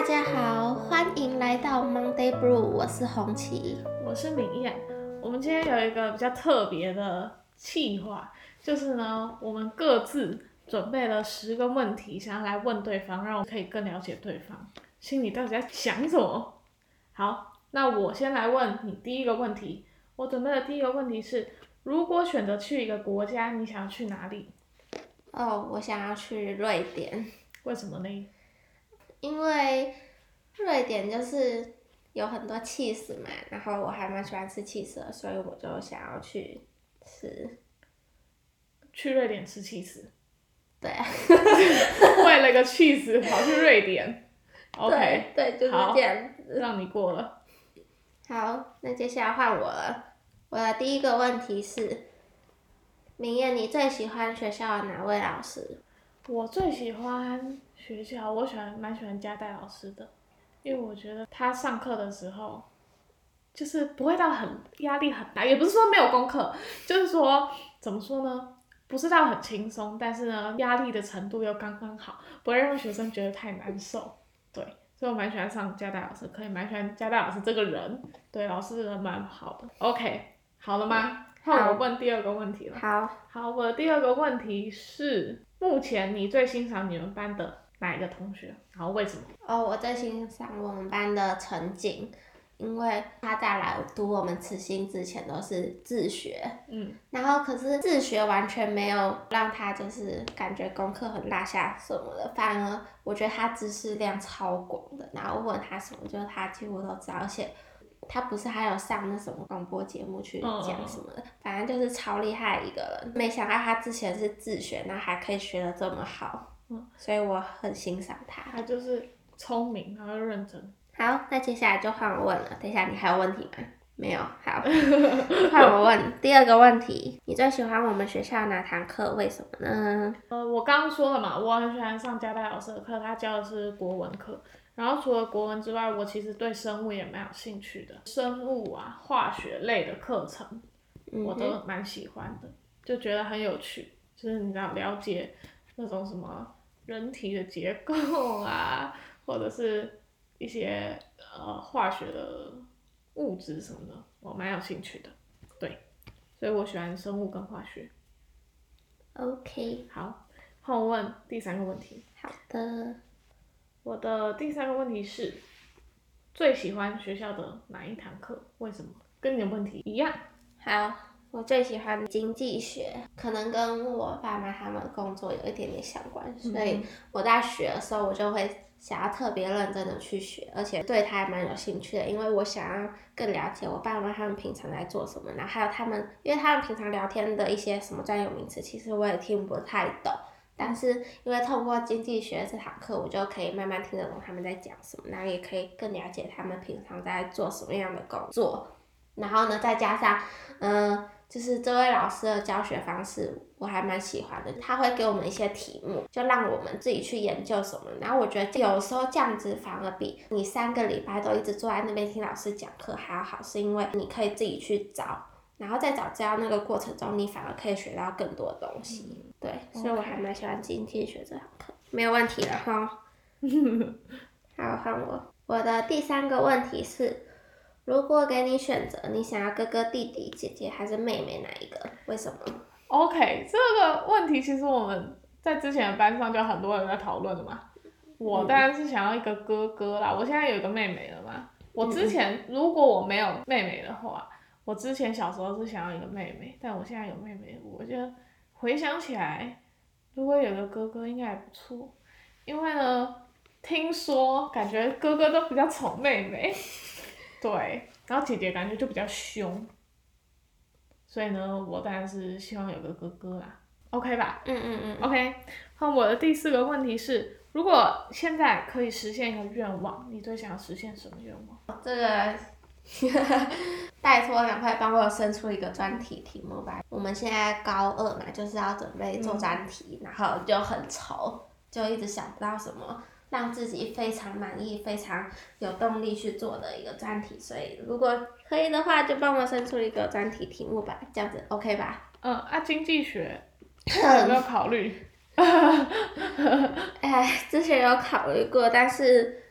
大家好，欢迎来到 Monday Blue，我是红旗。我是敏燕。我们今天有一个比较特别的计划，就是呢，我们各自准备了十个问题，想要来问对方，让我可以更了解对方心里到底在想什么。好，那我先来问你第一个问题。我准备的第一个问题是：如果选择去一个国家，你想要去哪里？哦，我想要去瑞典，为什么呢？因为瑞典就是有很多 cheese 嘛，然后我还蛮喜欢吃 cheese 的，所以我就想要去吃。去瑞典吃 cheese，对啊，为了个 cheese 跑去瑞典。OK，对，对，就是好这样子。让你过了。好，那接下来换我了。我的第一个问题是，明艳，你最喜欢学校的哪位老师？我最喜欢学校，我喜欢蛮喜欢加代老师的，因为我觉得他上课的时候，就是不会到很压力很大，也不是说没有功课，就是说怎么说呢，不是到很轻松，但是呢压力的程度又刚刚好，不会让学生觉得太难受。对，所以我蛮喜欢上加代老师，可以蛮喜欢加代老师这个人，对，老师人蛮好的。OK，好了吗？换我问第二个问题了。好，好，我的第二个问题是，目前你最欣赏你们班的哪一个同学？然后为什么？哦，我最欣赏我们班的陈景，因为他在来读我们慈心之前都是自学，嗯，然后可是自学完全没有让他就是感觉功课很落下什么的，反而我觉得他知识量超广的，然后问他什么，就是他几乎都知道，而且他不是还有上那什么广播节目去嗯讲什么的，反正就是超厉害的一个人。没想到他之前是自学，那还可以学的这么好，嗯所以我很欣赏他。他就是聪明，然后又认真。好，那接下来就换我问了。等一下，你还有问题吗？没有。好，换我问第二个问题。你最喜欢我们学校哪堂课？为什么呢？呃，我刚刚说了嘛，我很喜欢上加代老师的课，他教的是国文课。然后除了国文之外，我其实对生物也蛮有兴趣的，生物啊、化学类的课程我都蛮喜欢的，就觉得很有趣，就是你知道了解那种什么人体的结构啊，或者是一些呃化学的物质什么的，我蛮有兴趣的。对，所以我喜欢生物跟化学。OK，好，换我问第三个问题。好的。我的第三个问题是，最喜欢学校的哪一堂课？为什么？跟你的问题一样。好，我最喜欢经济学，可能跟我爸妈他们工作有一点点相关，所以我在学的时候，我就会想要特别认真的去学，而且对他还蛮有兴趣的，因为我想要更了解我爸妈他们平常在做什么，然后还有他们，因为他们平常聊天的一些什么专有名词，其实我也听不太懂。但是因为透过经济学这堂课，我就可以慢慢听得懂他们在讲什么，然后也可以更了解他们平常在做什么样的工作。然后呢，再加上，嗯、就是这位老师的教学方式，我还蛮喜欢的。他会给我们一些题目，就让我们自己去研究什么。然后我觉得有时候这样子反而比你三个礼拜都一直坐在那边听老师讲课还要好，是因为你可以自己去找，然后在找资料那个过程中，你反而可以学到更多东西。对，所以我还蛮喜欢经济学这堂课。没有问题了哈。好，换我。我的第三个问题是，如果给你选择，你想要哥哥、弟弟、姐姐还是妹妹哪一个？为什么？OK，这个问题其实我们在之前的班上就很多人在讨论的嘛。我当然是想要一个哥哥啦，我现在有一个妹妹了嘛。我之前如果我没有妹妹的话，我之前小时候是想要一个妹妹，但我现在有妹妹，我觉得回想起来，如果有个哥哥应该还不错，因为呢，听说感觉哥哥都比较宠妹妹，对，然后姐姐感觉就比较凶，所以呢，我当然是希望有个哥哥啦，OK 吧嗯嗯嗯。？OK，那我的第四个问题是，如果现在可以实现一个愿望，你最想要实现什么愿望？这个，拜托赶快帮我生出一个专题题目吧。我们现在高二嘛，就是要准备做专题，然后就很愁，就一直想不到什么让自己非常满意、非常有动力去做的一个专题。所以如果可以的话，就帮我生出一个专题题目吧，这样子 OK 吧？嗯，啊，经济学有没有考虑？哎，之前有考虑过，但是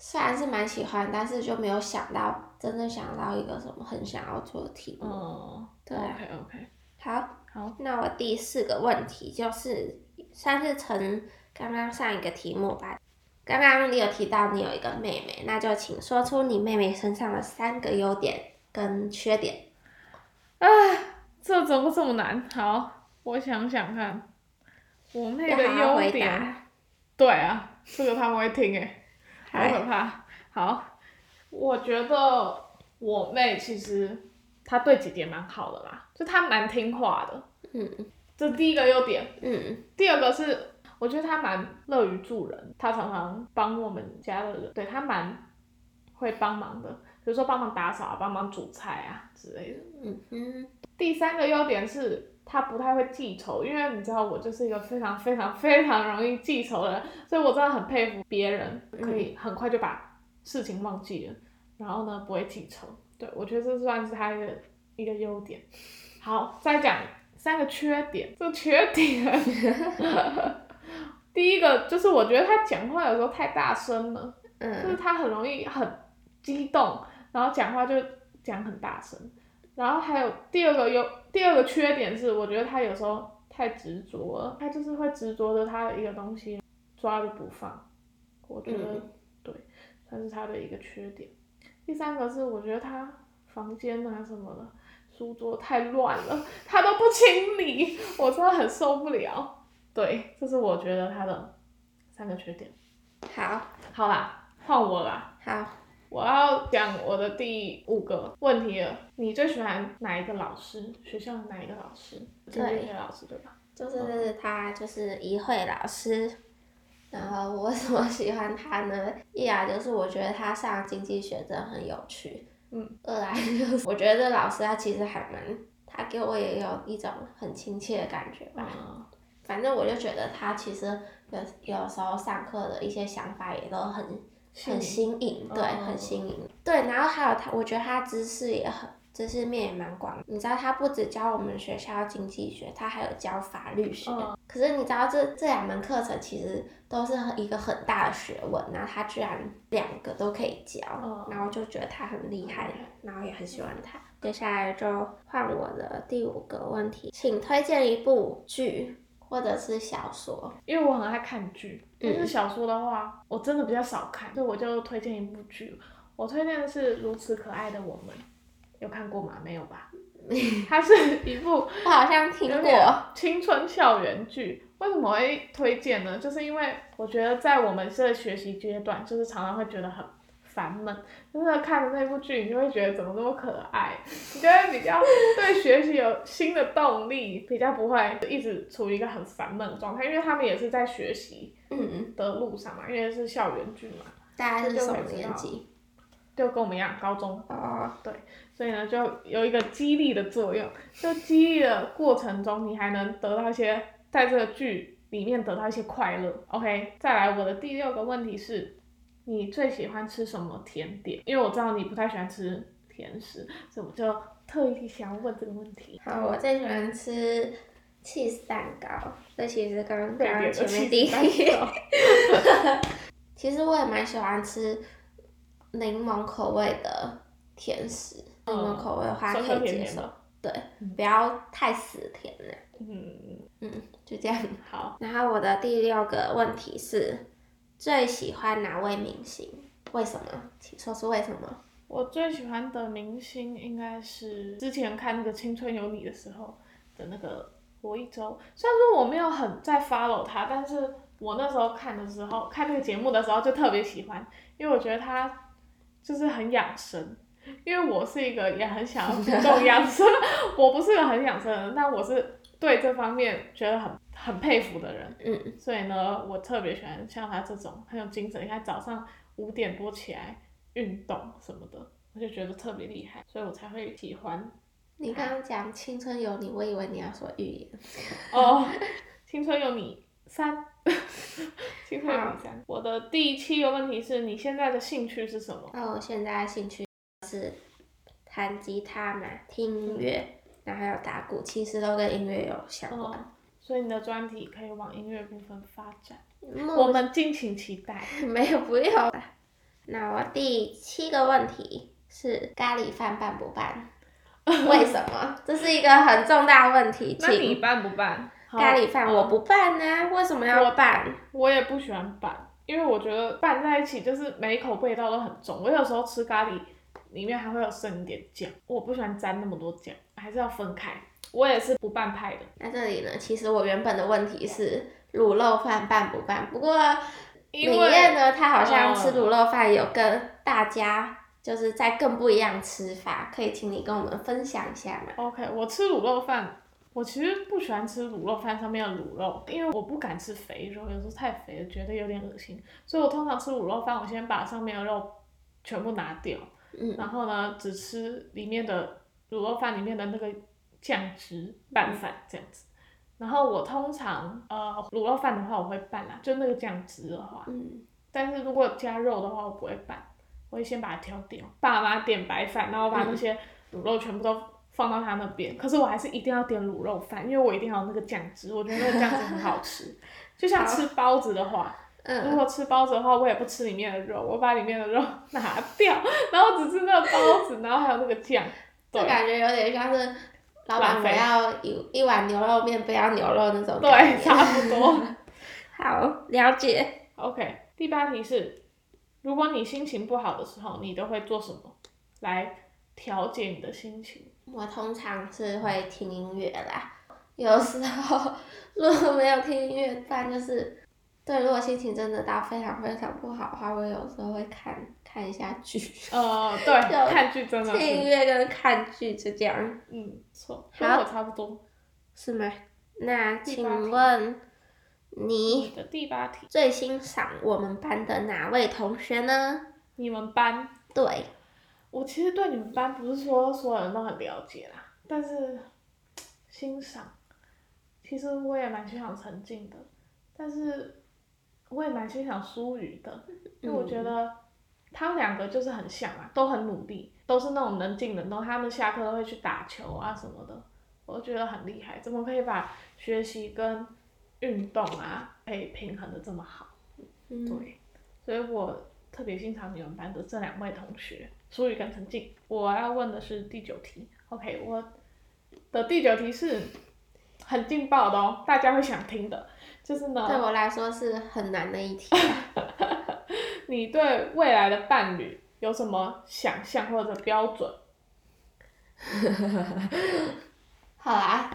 虽然是蛮喜欢，但是就没有想到真的想到一个什么很想要做的题目。嗯，对啊 OK OK，好，好，那我第四个问题就是，算是从刚刚上一个题目吧。刚刚你有提到你有一个妹妹，那就请说出你妹妹身上的三个优点跟缺点。啊这怎么这么难？好，我想想看，我妹的要好好回优点，答。对啊，这个他们会听诶，好可怕。好，我觉得我妹其实她对姐姐蛮好的啦，就她蛮听话的，嗯。这第一个优点。嗯。第二个是，我觉得她蛮乐于助人，她常常帮我们家的人，对她蛮会帮忙的，比如说帮忙打扫啊、帮忙煮菜啊之类的。嗯嗯第三个优点是他不太会记仇，因为你知道我就是一个非常非常非常容易记仇的人，所以我真的很佩服别人可以很快就把事情忘记了，然后呢不会记仇。对我觉得这算是他的一个优点。好，再讲三个缺点，这个缺点，第一个就是我觉得他讲话有时候太大声了。就是嗯他很容易很激动，然后讲话就讲很大声。然后还有第二个优，第二个缺点是，我觉得他有时候太执着了，他就是会执着着他的一个东西抓着不放。我觉得、嗯对，算是他的一个缺点。第三个是，我觉得他房间啊什么的，书桌太乱了，他都不清理，我真的很受不了。对，这是我觉得他的三个缺点。好好啦，换我啦。好，我要讲我的第五个问题了。你最喜欢哪一个老师？学校的哪一个老师？经济学老师对吧？就是他就是一慧老师。然后我为什么喜欢他呢？一来就是我觉得他上经济学真的很有趣，嗯。二来就是我觉得这老师他其实还蛮，他给我也有一种很亲切的感觉吧。嗯，反正我就觉得他其实有有时候上课的一些想法也都很很新颖，对，嗯很新颖。对，然后还有他，我觉得他知识也很，知识面也蛮广。你知道他不只教我们学校经济学，他还有教法律学。嗯可是你知道这这两门课程其实都是很一个很大的学问，然后他居然两个都可以教，嗯然后就觉得他很厉害，然后也很喜欢他。接下来就换我的第五个问题，请推荐一部剧或者是小说。因为我很爱看剧，但是嗯小说的话，我真的比较少看，所以我就推荐一部剧。我推荐的是《如此可爱的我们》，有看过吗？没有吧？它是一部我好像听过，青春校园剧。为什么会推荐呢？就是因为我觉得在我们这个学习阶段，就是常常会觉得很烦闷，就是看着那部剧，你就会觉得怎么那么可爱，你就会比较 对学习有新的动力，比较不会一直处于一个很烦闷的状态，因为他们也是在学习嗯，的路上嘛，因为是校园剧嘛，大概是什么年纪？就跟我们一样，高中啊，对，所以呢，就有一个激励的作用。就激励的过程中，你还能得到一些在这个剧里面得到一些快乐。OK，再来我的第六个问题是，你最喜欢吃什么甜点？因为我知道你不太喜欢吃甜食，所以我就特意想要问这个问题。好，我最喜欢吃 cheese 蛋糕，这其实跟刚刚前面第一 其实我也蛮喜欢吃柠檬口味的甜食，柠檬口味的话酸可以接受。对，不要太死甜了。嗯，嗯，就这样。好，然后我的第六个问题是，最喜欢哪位明星？为什么？请说出为什么。我最喜欢的明星应该是之前看那个《青春有你》的时候的那个罗一舟。虽然说我没有很在 follow 他，但是我那时候看的时候，看那个节目的时候就特别喜欢，因为我觉得他就是很养生。因为我是一个也很想要注重养生，我不是个很养生的人，但我是对这方面觉得很很佩服的人。嗯，所以呢，我特别喜欢像他这种很有精神。你看早上五点多起来运动什么的，我就觉得特别厉害，所以我才会喜欢你刚刚讲青春有你，我以为你要说预言。哦。青春有你三，我的第七个问题是你现在的兴趣是什么？那我现在兴趣是弹吉他嘛，听音乐，然后还有打鼓，其实都跟音乐有相关。哦，所以你的专题可以往音乐部分发展，我们敬请期待。没有不用啦，那我第七个问题是咖喱饭办不办？为什么？这是一个很重大问题。那你办不拌？咖喱饭我不拌呢，为什么要拌？我也不喜欢拌，因为我觉得拌在一起就是每一口味道都很重。我有时候吃咖喱里面还会有剩一点酱，我不喜欢沾那么多酱，还是要分开。我也是不拌派的。那这里呢？其实我原本的问题是卤肉饭拌不拌？不过李艳呢，她好像吃卤肉饭有跟大家就是在更不一样吃法，可以请你跟我们分享一下吗？OK，我吃卤肉饭。我其实不喜欢吃卤肉饭上面的卤肉，因为我不敢吃肥肉，有时候太肥了，觉得有点恶心。所以我通常吃卤肉饭，我先把上面的肉全部拿掉，然后呢，只吃里面的卤肉饭里面的那个酱汁拌饭这样子。然后我通常呃卤肉饭的话我会拌啦，就那个酱汁的话，但是如果加肉的话我不会拌，我会先把它挑掉。爸妈点白饭，然后把那些卤肉全部都。放到他那边，可是我还是一定要点卤肉饭，因为我一定要有那个酱汁，我觉得那个酱汁很好吃。就像吃包子的话，如果吃包子的话，我也不吃里面的肉，我把里面的肉 拿掉，然后只吃那个包子，然后还有那个酱。就感觉有点像是老板我要一一碗牛肉面，不要牛肉那种。对，差不多。好，了解。OK，第八题是，如果你心情不好的时候，你都会做什么来调节你的心情？我通常是会听音乐啦，有时候如果没有听音乐，不然就是对，如果心情真的到非常非常不好的话，我有时候会看看一下剧。哦，对，看剧真的。听音乐跟看剧就这样。嗯，错，跟我差不多。是吗？那请问你的第八题最欣赏我们班的哪位同学呢？你们班？对。我其实对你们班不是说所有人都很了解啦，但是欣赏，其实我也蛮欣赏陈静的，但是我也蛮欣赏苏雨的，因为我觉得他们两个就是很像啊，都很努力，都是那种能静能动，他们下课都会去打球啊什么的，我觉得很厉害，怎么可以把学习跟运动啊可以平衡的这么好？对，所以我特别欣赏你们班的这两位同学。苏雨跟陈静，我要问的是第九题。OK，我的第九题是很劲爆的哦，大家会想听的，就是呢。对我来说是很难的一题。你对未来的伴侣有什么想象或者标准？好啦，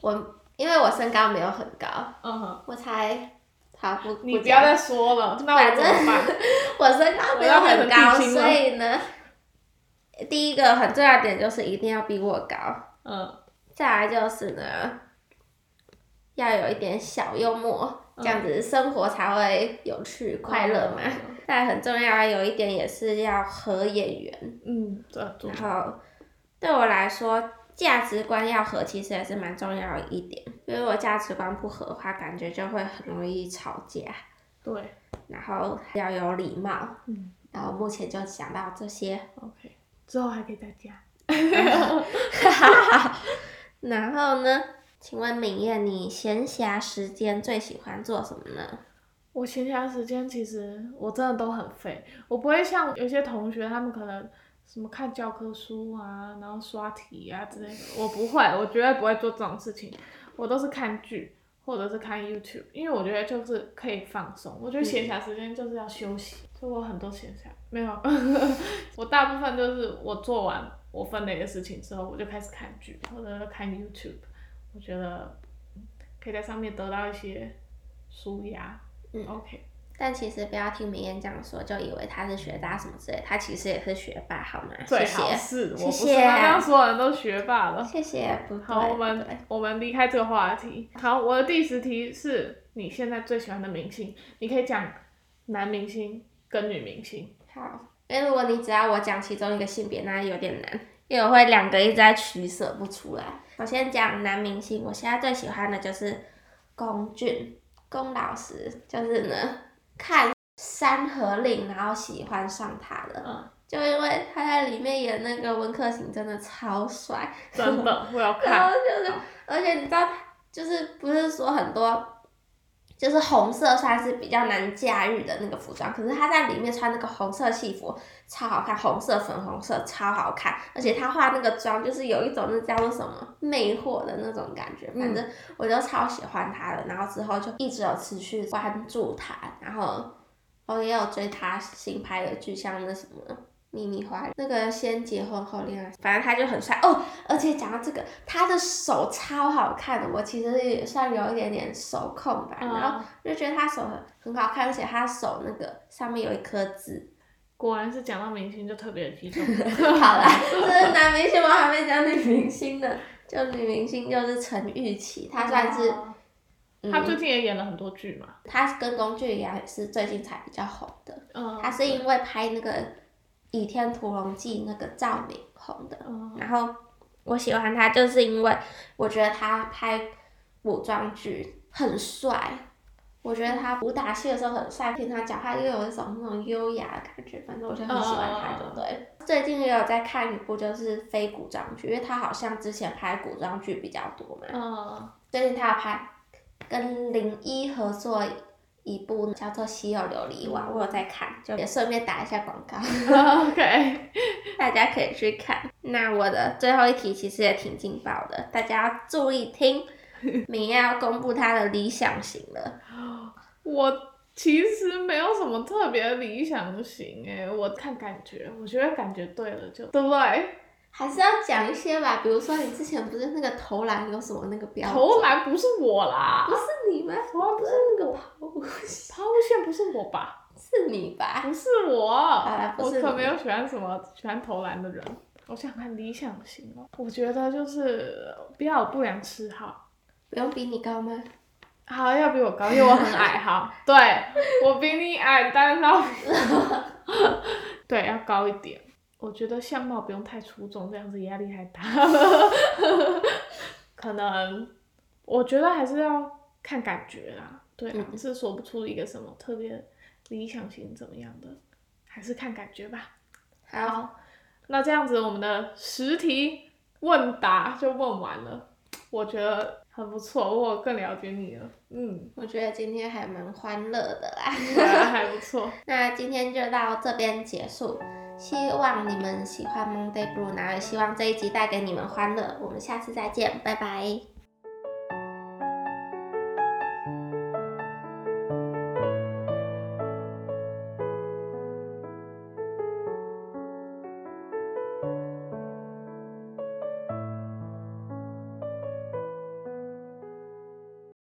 我因为我身高没有很高，嗯哼，我才好不。你不要再说了，那我怎么办？我身高没有很高，所以呢。第一个很重要点就是一定要比我高，嗯，再来就是呢，要有一点小幽默，这样子生活才会有趣快乐嘛。再很重要有一点也是要合眼缘，嗯，对。然后对我来说，价值观要合，其实也是蛮重要的一点。因为我价值观不合的话，感觉就会很容易吵架。对。然后要有礼貌，嗯。然后目前就想到这些，OK。之后还可以再加。然后呢？请问敏燕，你闲暇时间最喜欢做什么呢？我闲暇时间其实我真的都很废，我不会像有些同学他们可能什么看教科书啊，然后刷题啊之类的，我不会，我绝对不会做这种事情，我都是看剧。或者是看 YouTube，因为我觉得就是可以放松。我觉得闲暇时间就是要休息，所以我很多闲暇没有。我大部分就是我做完我分内的事情之后，我就开始看剧或者看 YouTube。我觉得可以在上面得到一些舒压。嗯，OK。但其实不要听明言这样说，就以为他是学渣什么之类，他其实也是学霸，好吗？最好是，我不是刚刚所有人都学霸了。谢谢，好，我们我们离开这个话题。好，我的第十题是你现在最喜欢的明星，你可以讲男明星跟女明星。好，因为如果你只要我讲其中一个性别，那有点难，因为我会两个一直在取舍不出来。我先讲男明星，我现在最喜欢的就是龚俊，龚老师，就是呢。看《山河令》，然后喜欢上他的，就因为他在里面演那个温客行，真的超帅。真的，我要 看。然后就是，而且你知道，就是不是说很多就是红色算是比较难驾驭的那个服装，可是他在里面穿那个红色戏服超好看，红色粉红色超好看，而且他化那个妆就是有一种那叫做什么魅惑的那种感觉，反正我就超喜欢他的，然后之后就一直有持续关注他，然后我也有追他新拍的剧，像那什么。秘密花园那个先结婚后恋爱，反正他就很帅哦。而且讲到这个，他的手超好看的，我其实也算有一点点手控吧。然后就觉得他手很很好看，而且他手那个上面有一颗痣。果然是讲到明星就特别激动。好啦，这是男明星，我还没讲女明星呢。就女明星就是陈玉琪，她算是，她最近也演了很多剧嘛。她跟龚俊也是最近才比较红的。嗯。她是因为拍那个。《倚天屠龙记》那个赵敏红的，然后我喜欢他，就是因为我觉得他拍古装剧很帅，我觉得他武打戏的时候很帅，听他讲话又有一种那种优雅的感觉，反正我就很喜欢他，就对。最近也有在看一部就是非古装剧，因为他好像之前拍古装剧比较多嘛，最近他要拍跟林一合作。一部叫做《西游琉璃瓦》，我有在看，就也顺便打一下广告。OK，大家可以去看。那我的最后一题其实也挺劲爆的，大家要注意听。明要公布他的理想型了。我其实没有什么特别理想型诶，我看感觉，我觉得感觉对了就对不对？还是要讲一些吧，比如说你之前不是那个投篮有什么那个标？投篮不是我啦。不是你吗？投篮不是那个抛物 抛物线不是我吧？是你吧？不是我。我可没有喜欢什么喜欢投篮的人。我想看理想型哦，我觉得就是不要有不良嗜好。不用比你高吗？好，要比我高，因为我很矮哈。对，我比你矮，但是要 对要高一点。我觉得相貌不用太出众，这样子压力太大。可能我觉得还是要看感觉啦，对啊，是说不出一个什么特别理想型怎么样的，还是看感觉吧。好，那这样子我们的十题问答就问完了，我觉得很不错，我更了解你了。嗯，我觉得今天还蛮欢乐的啦，还不错。那今天就到这边结束。希望你们喜欢 Monday Blue，然后也希望这一集带给你们欢乐。我们下次再见，拜拜。